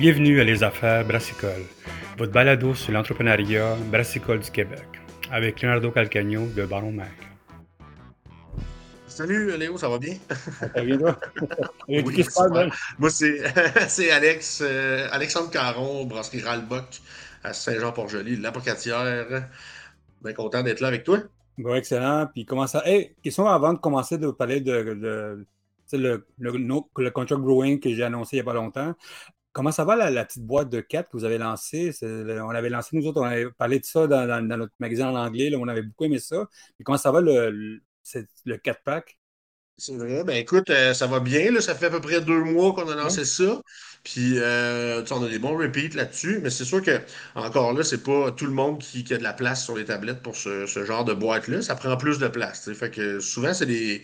Bienvenue à Les Affaires Brassicole, votre balado sur l'entrepreneuriat brassicole du Québec, avec Leonardo Calcagno de Baron Mac. Salut Léo, ça va bien? Ça bien toi? Oui. Moi, c'est Alex, euh, Alexandre Caron, brasserie Ralbock à Saint-Jean-Port-Joli, l'apocatière. Bien content d'être là avec toi. Bon, excellent. Puis comment ça? Hey, question avant de commencer de parler de, de le, le, le, contract brewing que j'ai annoncé il n'y a pas longtemps. Comment ça va la, petite boîte de 4 que vous avez lancée? On avait lancé, nous autres, on avait parlé de ça dans, notre magasin en anglais, on avait beaucoup aimé ça. Mais comment ça va le, le, 4-pack? C'est vrai, ben écoute, euh, ça va bien, là, ça fait à peu près deux mois qu'on a lancé ça. Puis euh, on a des bons repeats là-dessus, mais c'est sûr que encore là, c'est pas tout le monde qui, a de la place sur les tablettes pour ce, ce genre de boîte-là. Ça prend plus de place. Fait que souvent, c'est des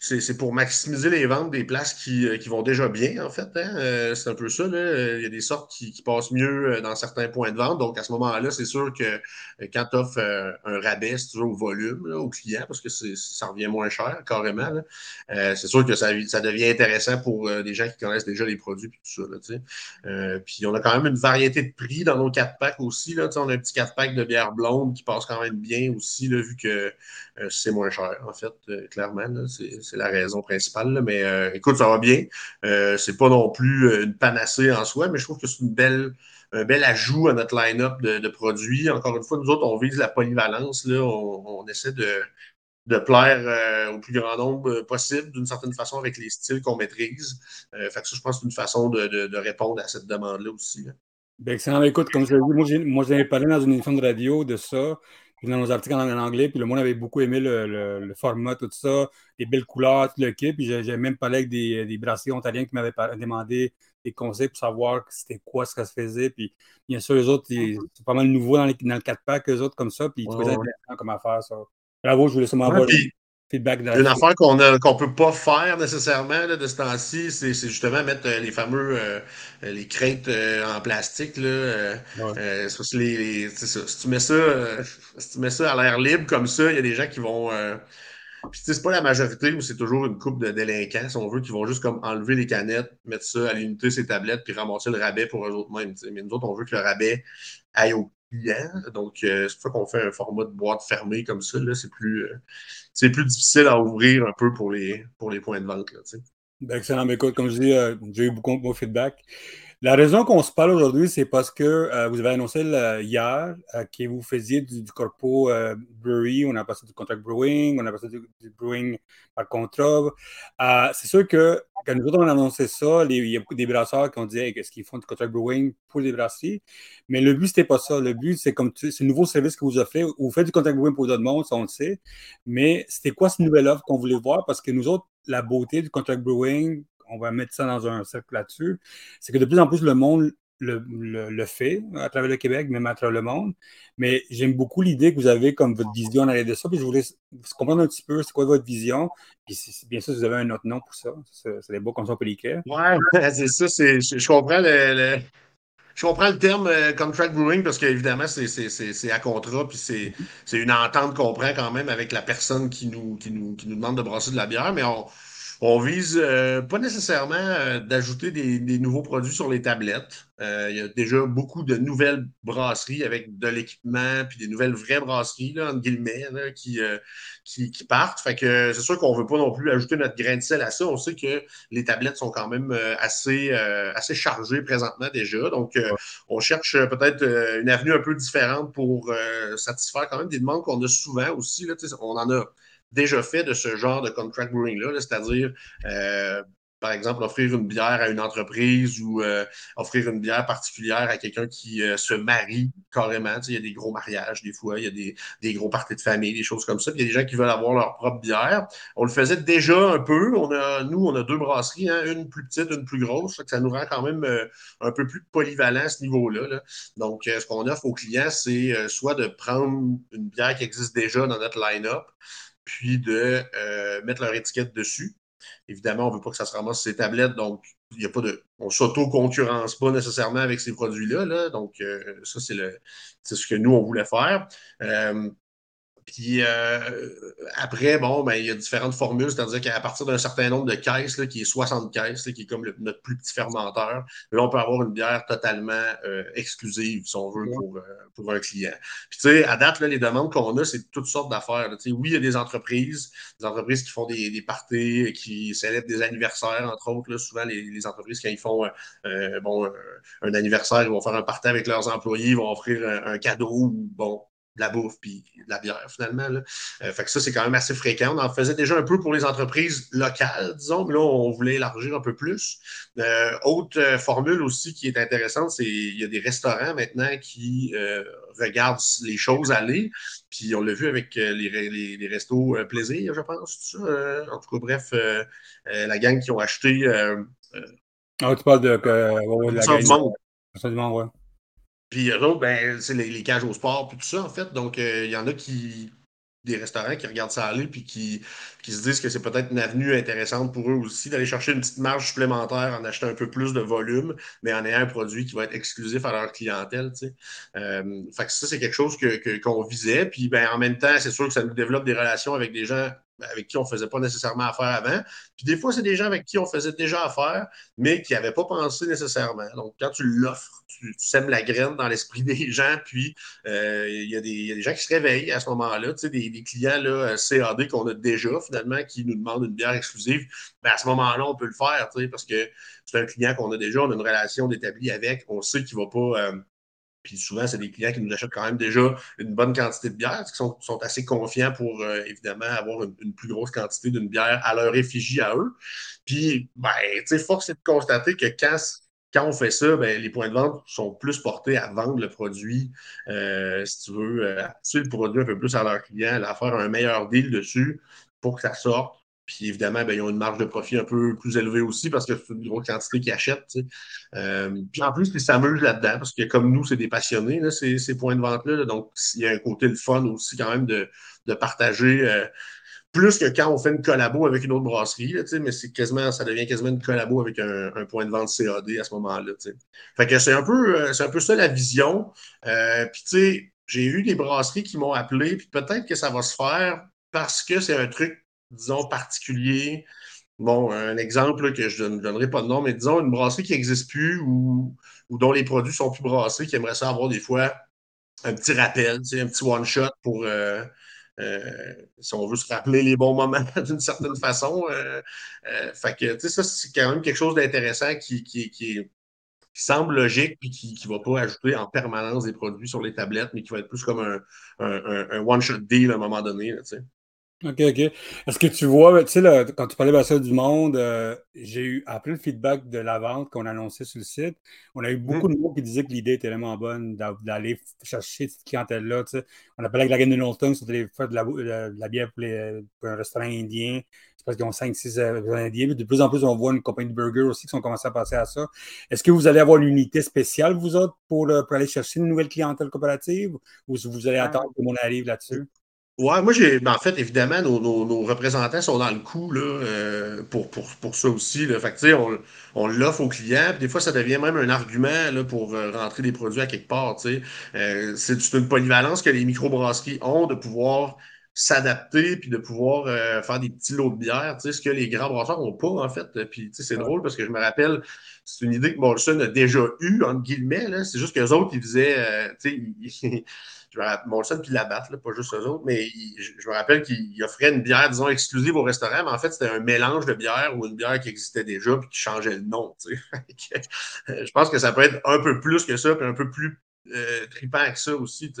c'est pour maximiser les ventes des places qui, euh, qui vont déjà bien, en fait. Hein. Euh, c'est un peu ça. Là. Il y a des sortes qui, qui, passent mieux euh, dans certains points de vente. Donc, à ce moment-là, c'est sûr que quand tu offres un rabais, c'est toujours au volume là, au client parce que ça revient moins cher, carrément. Euh, c'est sûr que ça, ça, devient intéressant pour des gens qui connaissent déjà les produits et tout ça. Là, euh, puis, on a quand même une variété de prix dans nos 4 packs aussi. Là, on a un petit 4 pack de bière blonde qui passe quand même bien aussi, là, vu que c'est moins cher, en fait, clairement. C'est c'est la raison principale. mais euh, écoute, ça va bien. Euh, c'est pas non plus euh, une panacée en soi, mais je trouve que c'est un bel ajout à notre line-up de, produits. Encore une fois, nous autres, on vise la polyvalence. Là. On, essaie de, plaire au plus grand nombre possible, d'une certaine façon, avec les styles qu'on maîtrise. fait que ça, je pense c'est une façon de, répondre à cette demande-là aussi. Bien, excellent. Écoute, comme je l'ai dit, moi, j'avais parlé dans une émission de radio de ça dans nos articles en, anglais, puis le monde avait beaucoup aimé le, format, tout ça, les belles couleurs, tout le kit. Puis j'ai même parlé avec des, des brassiers ontariens qui m'avaient demandé des conseils pour savoir c'était quoi ce que ça se faisait. Puis bien sûr, les autres, c'est pas mal nouveau dans, dans le 4-pack, eux autres, comme ça. Puis ils trouvaient intéressant comme affaire, ça. Bravo, je voulais seulement voir feedback Une affaire qu'on ne peut pas faire nécessairement de ce temps-ci, c'est justement mettre euh, les fameux euh, les crêtes euh, en plastique. Là, les, Si tu mets ça, si tu mets ça à l'air libre comme ça, il y a des gens qui vont. Puis c'est pas la majorité, mais c'est toujours une coupe de délinquants, si on veut, qui vont juste comme enlever les canettes, mettre ça à l'unité, ces tablettes, puis ramasser le rabais pour eux autres mêmes. Mais nous autres, on veut que le rabais aille au donc, euh, c'est pour ça qu'on fait un format de boîte fermée comme ça. C'est plus, euh, plus difficile à ouvrir un peu pour les, pour les points de vente. Là, ben, excellent. Mais écoute, comme je dis, euh, j'ai eu beaucoup de feedback. La raison qu'on se parle aujourd'hui, c'est parce que euh, vous avez annoncé hier euh, que vous faisiez du, corpo euh, brewery, on a passé du contract brewing, on a passé du, brewing par contrat. c'est sûr que quand nous autres on a annoncé ça, il y a beaucoup des brasseurs qui ont dit qu'est-ce qu'ils font du contract brewing pour les brasseries? Mais le but, c'était pas ça. Le but, c'est comme un nouveau service que vous offrez. Vous faites du contract brewing pour d'autres mondes, ça on le sait. Mais c'était quoi cette nouvelle offre qu'on voulait voir? Parce que nous autres, la beauté du contract brewing, on va mettre ça dans un cercle là-dessus, c'est que de plus en plus le monde le, fait à travers le Québec, même à travers le monde. Mais j'aime beaucoup l'idée que vous avez comme votre vision en de ça. Puis je voulais comprendre un petit peu c'est quoi votre vision. Puis bien sûr, vous avez un autre nom pour ça. C'est des beaux comme ça. Ouais, c'est ça. Je, comprends le, Je comprends le terme euh, contract brewing parce qu'évidemment, c'est à contrat, puis c'est une entente qu'on prend quand même avec la personne qui nous, qui, nous, qui nous demande de brasser de la bière, mais on, on vise euh, pas nécessairement euh, d'ajouter des, nouveaux produits sur les tablettes. Euh, il y a déjà beaucoup de nouvelles brasseries avec de l'équipement, puis des nouvelles vraies brasseries, là, entre guillemets, qui, qui, partent. Fait que c'est sûr qu'on veut pas non plus ajouter notre grain de sel à ça. On sait que les tablettes sont quand même assez, assez chargées présentement déjà. Donc, on cherche peut-être une avenue un peu différente pour satisfaire quand même des demandes qu'on a souvent aussi. Là, on en a déjà fait de ce genre de contract brewing-là, -là, cest à dire euh, par exemple, offrir une bière à une entreprise ou euh, offrir une bière particulière à quelqu'un qui euh, se marie carrément. il y a des gros mariages des fois, il y a des, des, gros parties de famille, des choses comme ça. il y a des gens qui veulent avoir leur propre bière. On le faisait déjà un peu. On a, nous, on a deux brasseries, hein, une plus petite, une plus grosse. Ça, nous rend quand même un peu plus polyvalent à ce niveau-là. Là. Donc, ce qu'on offre aux clients, c'est soit de prendre une bière qui existe déjà dans notre line-up, puis de euh, mettre leur étiquette dessus. Évidemment, on ne veut pas que ça se ramasse sur ces tablettes, donc il y a pas de. On s'auto-concurrence pas nécessairement avec ces produits-là. Là, donc, euh, ça, c'est le c'est ce que nous, on voulait faire. Euh, Puis euh, après, bon, ben, il y a différentes formules, c'est-à-dire qu'à partir d'un certain nombre de caisses, là, qui est 60 caisses, qui est comme notre plus petit fermenteur, là, on peut avoir une bière totalement euh, exclusive, si on veut, pour, euh, pour un client. Puis, tu sais, à date, là, les demandes qu'on a, c'est toutes sortes d'affaires. Oui, il y a des entreprises, des entreprises qui font des, des parties, qui célèbrent des anniversaires, entre autres. Là, souvent, les, les, entreprises, quand ils font bon, un anniversaire, ils vont faire un party avec leurs employés, ils vont offrir un, un cadeau, bon, de la bouffe puis de la bière, finalement. Là. Euh, fait que ça, c'est quand même assez fréquent. On en faisait déjà un peu pour les entreprises locales, disons, mais là, on voulait élargir un peu plus. Euh, autre euh, formule aussi qui est intéressante, c'est il y a des restaurants maintenant qui euh, regardent les choses aller. Puis on l'a vu avec les, les, les restos plaisir, je pense. en tout cas, bref, la gang qui ont acheté. ah, tu parles de, la gang. Du monde. Du monde, ouais. Puis eux autres, ben, c'est les, les, cages au sport, puis tout ça, en fait. Donc, il y en a qui. des restaurants qui regardent ça aller, puis qui, qui se disent que c'est peut-être une avenue intéressante pour eux aussi d'aller chercher une petite marge supplémentaire en achetant un peu plus de volume, mais en ayant un produit qui va être exclusif à leur clientèle. Tu sais. euh, fait que ça, c'est quelque chose qu'on que, qu'on visait. Puis ben, en même temps, c'est sûr que ça nous développe des relations avec des gens avec qui on ne faisait pas nécessairement affaire avant. Puis des fois, c'est des gens avec qui on faisait déjà affaire, mais qui n'avaient pas pensé nécessairement. Donc, quand tu l'offres, tu, sèmes la graine dans l'esprit des gens, puis euh, il y, a des gens qui se réveillent à ce moment-là, tu sais, des, des, clients là, CAD qu'on a déjà finalement, qui nous demandent une bière exclusive. Ben, à ce moment-là, on peut le faire, tu sais, parce que c'est un client qu'on a déjà, on a une relation d'établi avec, on sait qu'il ne va pas... Euh, puis souvent, c'est des clients qui nous achètent quand même déjà une bonne quantité de bière, qui sont, sont assez confiants pour euh, évidemment avoir une, plus grosse quantité d'une bière à leur effigie à eux. Puis, ben, tu sais, force est de constater que quand, quand on fait ça, ben, les points de vente sont plus portés à vendre le produit, euh, si tu veux, euh, à le produit un peu plus à leurs clients, à faire un meilleur deal dessus pour que ça sorte. Puis évidemment, ben, ils ont une marge de profit un peu plus élevée aussi parce que c'est une grosse quantité qu'ils achètent. Euh, puis en plus, ils s'amusent là-dedans parce que comme nous, c'est des passionnés, là, ces, ces, points de vente-là. donc, il y a un côté le fun aussi quand même de, de partager. Euh, plus que quand on fait une collabo avec une autre brasserie, mais c'est quasiment, ça devient quasiment une collabo avec un, point de vente CAD à ce moment-là. Fait que c'est un peu euh, un peu ça la vision. Puis tu sais, j'ai eu des brasseries qui m'ont appelé, puis peut-être que ça va se faire parce que c'est un truc disons, particulier. Bon, un exemple que je ne donnerai pas de nom, mais disons une brasserie qui n'existe plus ou, dont les produits sont plus brassés, qui aimerait ça avoir des fois un petit rappel, un petit one-shot pour, euh, euh, si on veut se rappeler les bons moments d'une certaine façon. Euh, euh, fait que, tu sais, ça, c'est quand même quelque chose d'intéressant qui, qui, semble logique puis qui ne va pas ajouter en permanence des produits sur les tablettes, mais qui va être plus comme un, un, un one-shot deal à un moment donné. Là, OK, OK. Est-ce que tu vois, tu sais, quand tu parlais de ça du monde, euh, j'ai eu, après le feedback de la vente qu'on a annoncé sur le site, on a eu beaucoup mmh. de mots qui disaient que l'idée était vraiment bonne d'aller chercher cette clientèle-là. Tu sais. On appelait avec la gamme de Knowlton, c'était faire de la, de la bière pour, les, pour, un restaurant indien. C'est parce qu'ils ont 5-6 euh, indiens. de plus en plus, on voit une compagnie de burgers aussi qui sont commencés à passer à ça. Est-ce que vous allez avoir une unité spéciale, vous autres, pour, pour aller chercher une nouvelle clientèle coopérative ou vous allez attendre que monde arrive là-dessus? Ouais, moi, j'ai. Ben, en fait, évidemment, nos, nos, nos, représentants sont dans le coup là, euh, pour, pour, pour ça aussi. Là. Fait que, on, on l'offre aux clients. Puis des fois, ça devient même un argument là, pour euh, rentrer des produits à quelque part. Euh, c'est une polyvalence que les microbrasseries ont de pouvoir s'adapter puis de pouvoir euh, faire des petits lots de bière, tu sais, ce que les grands brasseurs n'ont pas, en fait. Puis, tu sais, c'est drôle parce que je me rappelle, c'est une idée que Molson a déjà eue, entre guillemets, là. C'est juste qu'eux autres, ils faisaient, euh, tu sais, je me rappelle, Molson puis Labatt, là, pas juste eux autres, mais je, je me rappelle qu'ils offraient une bière, disons, exclusive au restaurant, mais en fait, c'était un mélange de bière ou une bière qui existait déjà puis qui changeait le nom, tu sais. je pense que ça peut être un peu plus que ça, puis un peu plus euh, tripant avec ça aussi.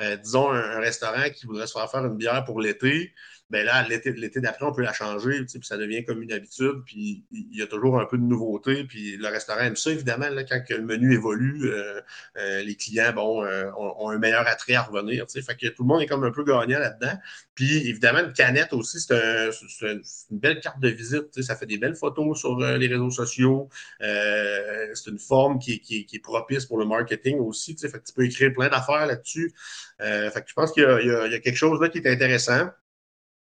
Euh, disons un, un, restaurant qui voudrait se faire faire une bière pour l'été, ben là, l'été d'après, on peut la changer, puis ça devient comme une habitude, puis il y a toujours un peu de nouveauté, puis le restaurant aime ça, évidemment, là, quand le menu évolue, euh, euh, les clients, bon, euh, ont, un meilleur attrait à revenir, tu sais, fait que tout le monde est comme un peu gagnant là-dedans, puis évidemment, une canette aussi, c'est un, un, une belle carte de visite, tu sais, ça fait des belles photos sur euh, les réseaux sociaux, euh, c'est une forme qui, qui, qui, est propice pour le marketing aussi, tu sais, fait que tu peux écrire plein d'affaires là-dessus, fait que je pense qu'il y, y, y a quelque chose là qui est intéressant,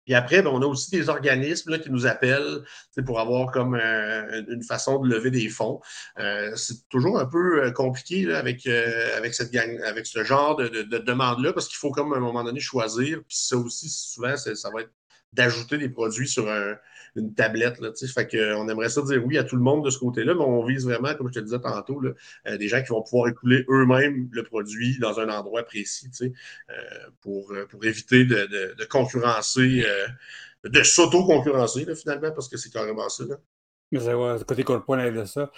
Puis après, ben, on a aussi des organismes là, qui nous appellent pour avoir comme euh, une façon de lever des fonds. Euh, c'est toujours un peu euh, compliqué là, avec, avec, cette gang, avec ce genre de, de, de demande-là, parce qu'il faut comme à un moment donné choisir. Puis ça aussi, souvent, ça va être d'ajouter des produits sur un, une tablette. Là, fait que, on aimerait ça dire oui à tout le monde de ce côté-là, mais on vise vraiment, comme je te disais tantôt, là, euh, des gens qui vont pouvoir écouler eux-mêmes le produit dans un endroit précis euh, pour, euh, pour éviter de, de, de concurrencer, de s'auto-concurrencer finalement, parce que c'est carrément ça. Là. Mais c'est ouais, côté corporel de ça.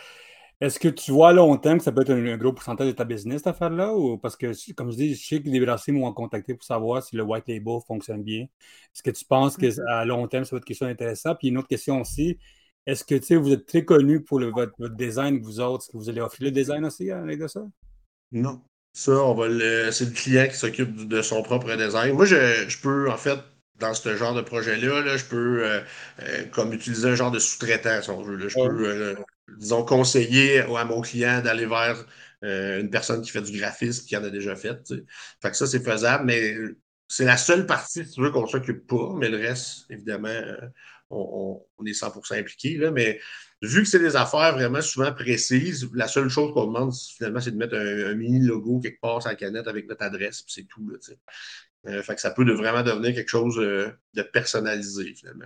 Est-ce que tu vois à long terme que ça peut être un, gros pourcentage de ta business, cette affaire-là? Ou parce que, comme je dis, je sais que les brassiers m'ont contacté pour savoir si le white label fonctionne bien. Est-ce que tu penses qu'à mm-hmm. long terme, ça va être une question intéressante? Puis une autre question aussi, est-ce que tu vous êtes très connu pour votre, design, vous autres? Est-ce que vous allez offrir le design aussi avec de ça? Non. Ça, on va le... c'est le client qui s'occupe de son propre design. Moi, je, je peux, en fait, dans ce genre de projet-là, je peux euh, euh, comme utiliser un genre de sous-traitant, si on veut. Je peux, euh, disons, conseiller à mon client d'aller vers une personne qui fait du graphisme, qui en a déjà fait. Fait que ça, c'est faisable, mais c'est la seule partie, si tu veux, qu'on s'occupe pas, mais le reste, évidemment, on, est 100% impliqué. Là, mais vu que c'est des affaires vraiment souvent précises, la seule chose qu'on demande, finalement, c'est de mettre un, mini logo quelque part sur la canette avec notre adresse, puis c'est tout. Là, fait que ça peut vraiment devenir quelque chose euh, de personnalisé, finalement.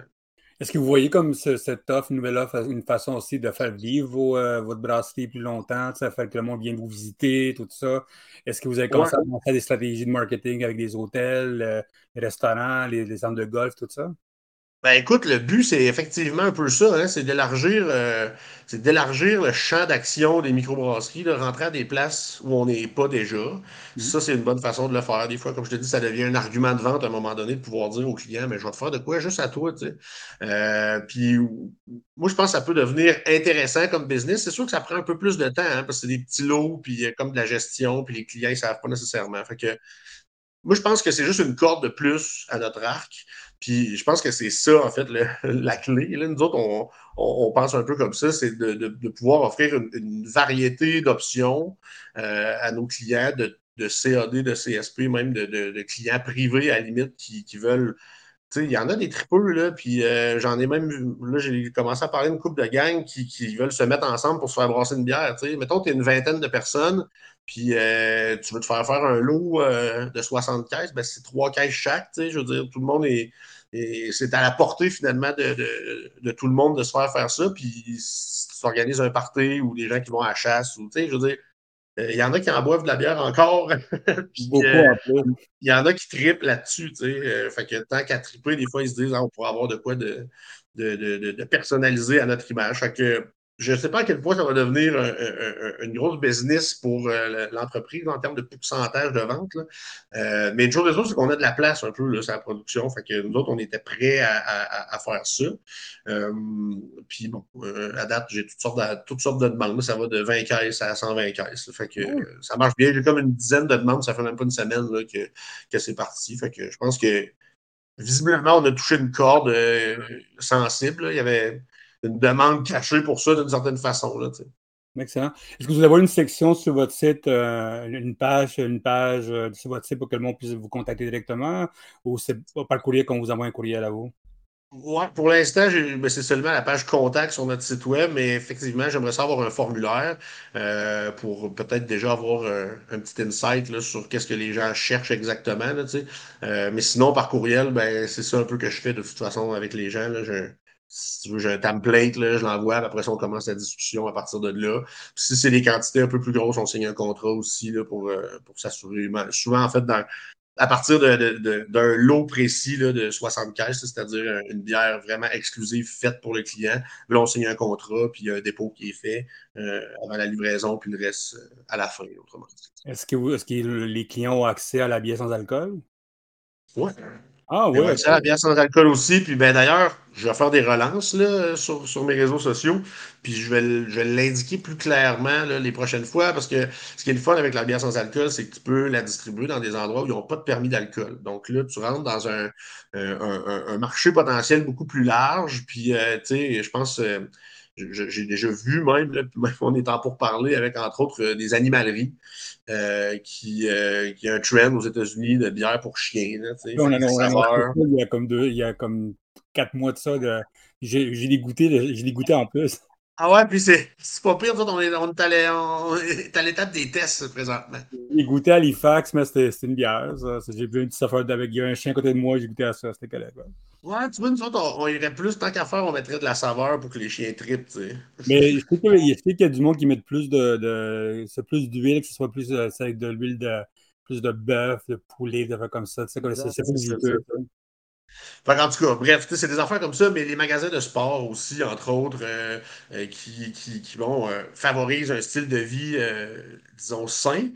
Est-ce que vous voyez comme cette offre, une nouvelle offre, une façon aussi de faire vivre euh, votre brasserie plus longtemps, ça fait que le monde vienne vous visiter, tout ça? Est-ce que vous avez commencé à faire des stratégies de marketing avec des hôtels, les restaurants, les, les centres de golf, tout ça? Ben écoute, le but, c'est effectivement un peu ça, hein, c'est d'élargir euh, c'est d'élargir le champ d'action des microbrasseries, de rentrer à des places où on n'est pas déjà. Mm-hmm. Ça, c'est une bonne façon de le faire. Des fois, comme je te dis, ça devient un argument de vente à un moment donné de pouvoir dire au client, mais je vais te faire de quoi juste à toi, tu sais. Euh, puis moi, je pense que ça peut devenir intéressant comme business. C'est sûr que ça prend un peu plus de temps, hein, parce que c'est des petits lots, puis comme de la gestion, puis les clients, ils ne savent pas nécessairement. Fait que moi, je pense que c'est juste une corde de plus à notre arc. Puis je pense que c'est ça, en fait, la clé. Là, nous autres, on, on, pense un peu comme ça, c'est de, de, de, pouvoir offrir une, variété d'options euh, à nos clients de, de CAD, de CSP, même de, clients privés à la limite qui, qui veulent il y en a des tripeux, là, puis euh, j'en ai même là, j'ai commencé à parler d'une couple de gangs qui, qui, veulent se mettre ensemble pour se faire brasser une bière. Mettons, tu es une vingtaine de personnes, puis euh, tu veux te faire faire un lot euh, de 60 caisses, ben, c'est trois caisses chaque. Je veux dire, tout le monde est. c'est à la portée finalement de, de, de, tout le monde de se faire faire ça. Puis si tu organises un party ou des gens qui vont à la chasse, ou, je veux dire, il y en a qui en boivent de la bière encore. puis, il y en a qui trippent là-dessus. fait que tant qu'à tripper, des fois, ils se disent ah, on pourrait avoir de quoi de, de, de, de personnaliser à notre image. Fait que je ne sais pas à quel point ça va devenir une grosse business pour euh, l'entreprise en termes de pourcentage de vente. Euh, mais une chose de chose, c'est qu'on a de la place un peu là, sur la production. Fait que nous autres, on était prêts à, faire ça. Euh, puis bon, à date, j'ai toutes sortes, de, toutes sortes de demandes. Ça va de 20 caisses à 120 caisses. Fait que ça marche bien. J'ai comme une dizaine de demandes. Ça fait même pas une semaine que, que c'est parti. Fait que je pense que visiblement, on a touché une corde sensible. Il y avait une demande cachée pour ça d'une certaine façon. Là, Excellent. Est-ce que vous avez une section sur votre site, euh, une page, une page euh, sur votre site pour que le monde puisse vous contacter directement? Ou c'est par courrier qu'on vous envoie un courriel à vous? Oui, pour l'instant, ben, c'est seulement la page contact sur notre site web, mais effectivement, j'aimerais savoir un formulaire euh, pour peut-être déjà avoir un, petit insight sur qu'est-ce que les gens cherchent exactement. Là, mais sinon, par courriel, ben, c'est ça un peu que je fais de toute façon avec les gens. Si tu veux, j'ai un template, là, je l'envoie, après ça, on commence la discussion à partir de là. si c'est des quantités un peu plus grosses, on signe un contrat aussi là, pour, euh, pour s'assurer. Souvent, en fait, dans, à partir d'un de, lot précis là, de 60 caisses, c'est-à-dire une bière vraiment exclusive faite pour le client. Là, on signe un contrat, puis il y a un dépôt qui est fait euh, avant la livraison, puis le reste euh, à la fin, autrement Est-ce que, est que les clients ont accès à la bière sans alcool? Oui. Ah oui. Ça, la bière sans alcool aussi. Puis ben d'ailleurs, je vais faire des relances là, sur, sur mes réseaux sociaux. Puis je vais, je vais l'indiquer plus clairement là, les prochaines fois. Parce que ce qui est le fun avec la bière sans alcool, c'est que tu peux la distribuer dans des endroits où ils n'ont pas de permis d'alcool. Donc là, tu rentres dans un, un, un, marché potentiel beaucoup plus large. Puis, euh, tu sais, je pense. Euh, j'ai déjà vu même, on est en pour parler avec entre autres des animaleries qui, qui a un trend aux États-Unis de bière pour chiens. on a, il y a comme deux, il y a comme quatre mois de ça. j'ai les goûté, j'ai goûté en plus. Ah ouais, puis c'est pas pire, on est, on est à l'étape des tests présentement. J'ai goûté à Halifax, mais c'était une bière. J'ai vu une petite affaire avec il y a un chien à côté de moi, j'ai goûté à ça, c'était. Ouais. Ouais, tu vois, nous autres, on, irait plus, tant qu'à faire, on mettrait de la saveur pour que les chiens tripent, tu sais. Mais je sais qu'il y, a du monde qui met plus de, de c'est plus d'huile, que ce soit plus euh, avec de l'huile de plus de bœuf, de poulet, de faire comme ça. C'est plus en tout cas, bref, c'est des affaires comme ça, mais les magasins de sport aussi, entre autres, euh, euh, qui, qui, qui bon, favorisent un style de vie, disons, sain.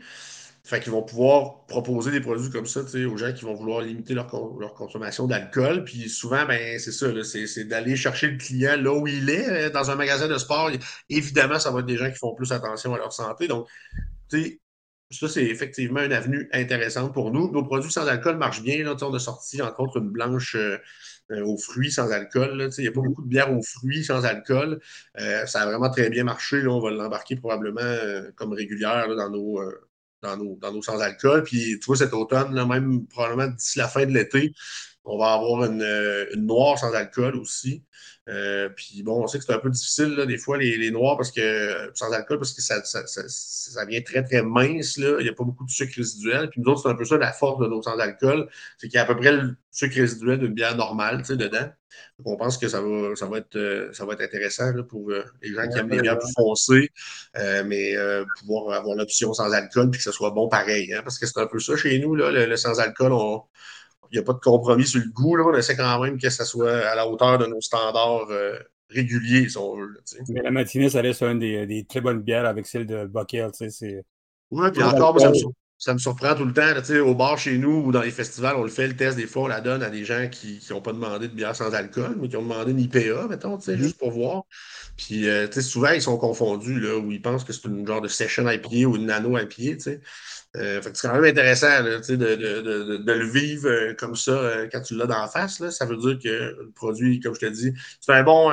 Fait qu'ils vont pouvoir proposer des produits comme ça aux gens qui vont vouloir limiter leur, leur consommation d'alcool. Puis souvent, ben, c'est ça, c'est d'aller chercher le client là où il est. Dans un magasin de sport, évidemment, ça va être des gens qui font plus attention à leur santé. Donc, ça, c'est effectivement une avenue intéressante pour nous. Nos produits sans alcool marchent bien. Là, on a sorti, entre autres, une blanche euh, euh, aux fruits sans alcool. Il n'y a pas beaucoup de bière aux fruits sans alcool. Euh, ça a vraiment très bien marché. Là. On va l'embarquer probablement comme régulière dans, nos, dans, nos, dans nos sans-alcool. Puis, tu vois, cet automne, là, même probablement d'ici la fin de l'été, on va avoir une, une noire sans alcool aussi. Euh, puis bon, on sait que c'est un peu difficile, là, des fois, les, les, noirs, parce que sans alcool, parce que ça, ça, ça, ça, vient très, très mince. Là. Il n'y a pas beaucoup de sucre résiduel. Puis nous autres, c'est un peu ça la force de nos sans-alcool. C'est qu'il y a à peu près le sucre résiduel d'une bière normale dedans. Donc, on pense que ça va, ça va, être, euh, ça va être intéressant pour euh, les gens qui aiment les bières plus foncées, mais pouvoir avoir l'option sans alcool puis que ce soit bon pareil. Hein, parce que c'est un peu ça chez nous, là, le, le sans-alcool, on il n'y a pas de compromis sur le goût. Là. On essaie quand même que ça soit à la hauteur de nos standards euh, réguliers, si on veut. Mais la matinée, ça reste une des, des, très bonnes bières avec celle de Buckle. Oui, puis encore, ça me, surprend tout le temps. au bar chez nous ou dans les festivals, on le fait, le test, des fois, on la donne à des gens qui n'ont pas demandé de bière sans alcool, mais qui ont demandé une IPA, mettons, mm-hmm. juste pour voir. Puis, euh, souvent, ils sont confondus, là, où ils pensent que c'est une genre de session à pied ou une nano à pied. Euh, c'est quand même intéressant de, de, de, le vivre euh, comme ça euh, quand tu l'as la face. Là. Ça veut dire que le produit, comme je te dis, c'est un bon,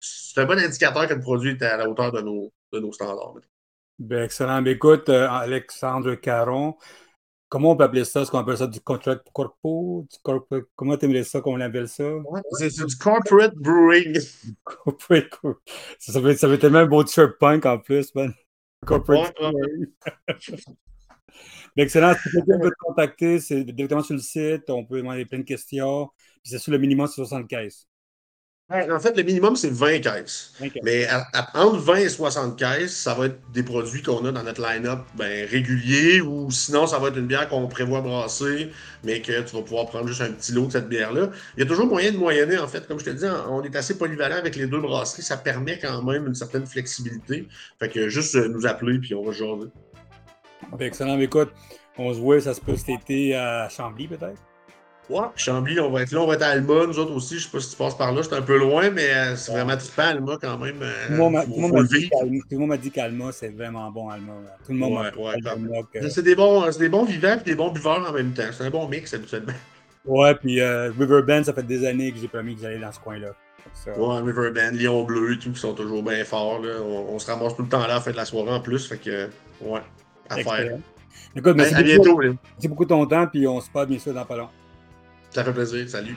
c'est un bon indicateur que le produit est à la hauteur de nos, de nos standards. Ben, excellent. Ben, écoute, Alexandre Caron, comment on peut appeler ça? Est-ce qu'on appelle ça du contract corpo? Du comment tu aimerais ça qu'on appelle ça? c'est du corporate brewing. ça, veut, ça veut tellement un beau t-shirt punk en plus, man. Corporate brewing. Excellent. Si quelqu'un veut te contacter, c'est directement sur le site. On peut demander plein de questions. Puis c'est sur le minimum, c'est 75. En fait, le minimum, c'est 20 caisses. Mais entre 20 et 60 caisses, ça va être des produits qu'on a dans notre line-up ben, régulier ou sinon, ça va être une bière qu'on prévoit brasser, mais que tu vas pouvoir prendre juste un petit lot de cette bière-là. Il y a toujours moyen de moyenner, en fait. Comme je te dis, on est assez polyvalent avec les deux brasseries. Ça permet quand même une certaine flexibilité. Fait que juste euh, nous appeler, puis on va jaser. Excellent. Mais écoute, on se voit, ça se peut cet été à Chambly, peut-être? Ouais, Chambly, on va être là, on va être à Alma, nous autres aussi. Je sais pas si tu passes par là, c'est un peu loin, mais euh, c'est vraiment trippant, Alma, quand même. Euh, tout le monde m'a dit qu'Alma, c'est vraiment bon, Alma. Tout le monde m'a dit C'est des, bons, des bons vivants et des bons buveurs en même temps. C'est un bon mix, habituellement. Ouais, puis euh, Riverbend, ça fait des années que j'ai promis que j'allais dans ce coin-là. Ouais, Riverbend, Lyon Bleu et tout, qui sont toujours bien forts. Là. On, se ramasse tout le temps là, à faire de la soirée en plus. Fait que, ouais, à faire. Écoute, merci, à bientôt, beaucoup, merci beaucoup de ton temps, puis on se parle bien sûr dans pas long. Ça fait plaisir. Salut.